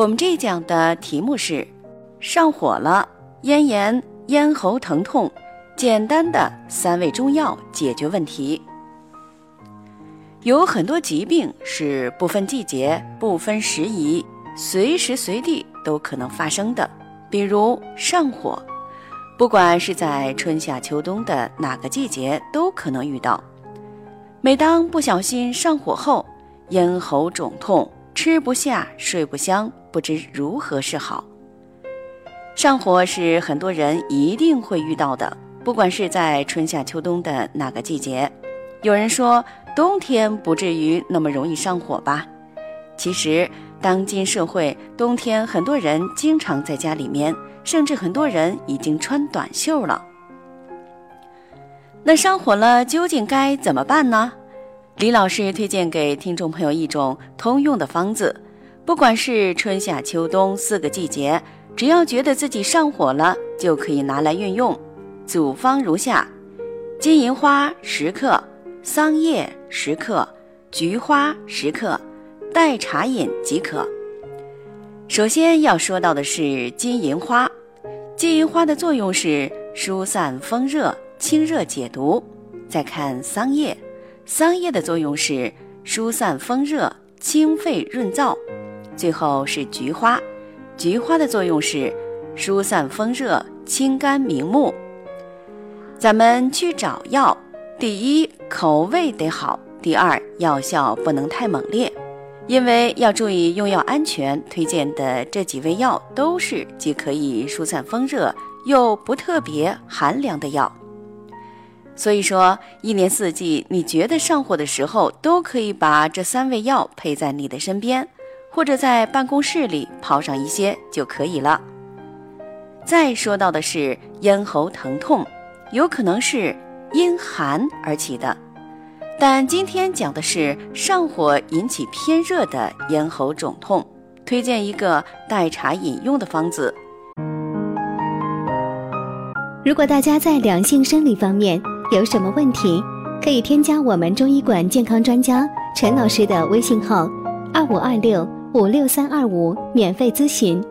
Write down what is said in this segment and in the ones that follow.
我们这一讲的题目是上火了，咽炎、咽喉疼痛，简单的三味中药解决问题。有很多疾病是不分季节、不分时宜，随时随地都可能发生的，比如上火，不管是在春夏秋冬的哪个季节都可能遇到。每当不小心上火后，咽喉肿痛，吃不下，睡不香，不知如何是好。上火是很多人一定会遇到的，不管是在春夏秋冬的哪个季节。有人说。冬天不至于那么容易上火吧？其实，当今社会冬天，很多人经常在家里面，甚至很多人已经穿短袖了。那上火了，究竟该怎么办呢？李老师推荐给听众朋友一种通用的方子，不管是春夏秋冬四个季节，只要觉得自己上火了，就可以拿来运用。组方如下：金银花十克。桑叶十克，菊花十克，代茶饮即可。首先要说到的是金银花，金银花的作用是疏散风热、清热解毒。再看桑叶，桑叶的作用是疏散风热、清肺润燥。最后是菊花，菊花的作用是疏散风热、清肝明目。咱们去找药。第一，口味得好；第二，药效不能太猛烈，因为要注意用药安全。推荐的这几味药都是既可以疏散风热，又不特别寒凉的药。所以说，一年四季你觉得上火的时候，都可以把这三味药配在你的身边，或者在办公室里泡上一些就可以了。再说到的是咽喉疼痛，有可能是。因寒而起的，但今天讲的是上火引起偏热的咽喉肿痛，推荐一个代茶饮用的方子。如果大家在两性生理方面有什么问题，可以添加我们中医馆健康专家陈老师的微信号：二五二六五六三二五，免费咨询。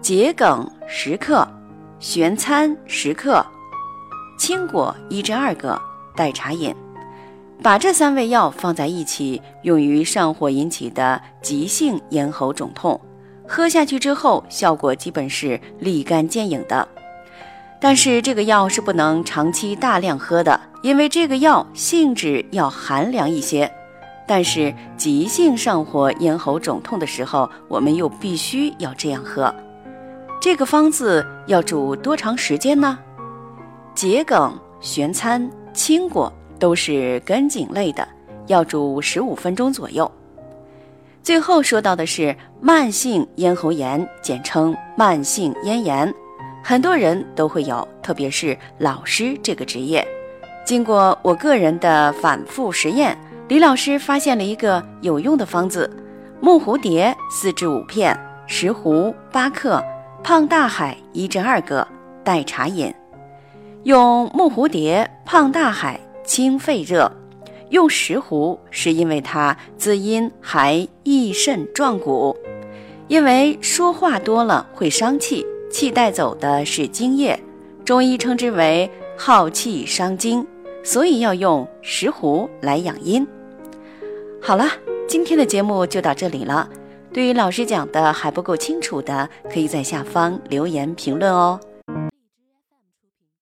桔梗十克，玄参十克，青果一至二个，代茶饮。把这三味药放在一起，用于上火引起的急性咽喉肿痛。喝下去之后，效果基本是立竿见影的。但是这个药是不能长期大量喝的，因为这个药性质要寒凉一些。但是急性上火咽喉肿痛的时候，我们又必须要这样喝。这个方子要煮多长时间呢？桔梗、玄参、青果都是根茎类的，要煮十五分钟左右。最后说到的是慢性咽喉炎，简称慢性咽炎，很多人都会有，特别是老师这个职业。经过我个人的反复实验，李老师发现了一个有用的方子：木蝴蝶四至五片，石斛八克。胖大海一至二个，代茶饮。用木蝴蝶、胖大海清肺热，用石斛是因为它滋阴还益肾壮骨。因为说话多了会伤气，气带走的是精液，中医称之为耗气伤精，所以要用石斛来养阴。好了，今天的节目就到这里了。对于老师讲的还不够清楚的，可以在下方留言评论哦。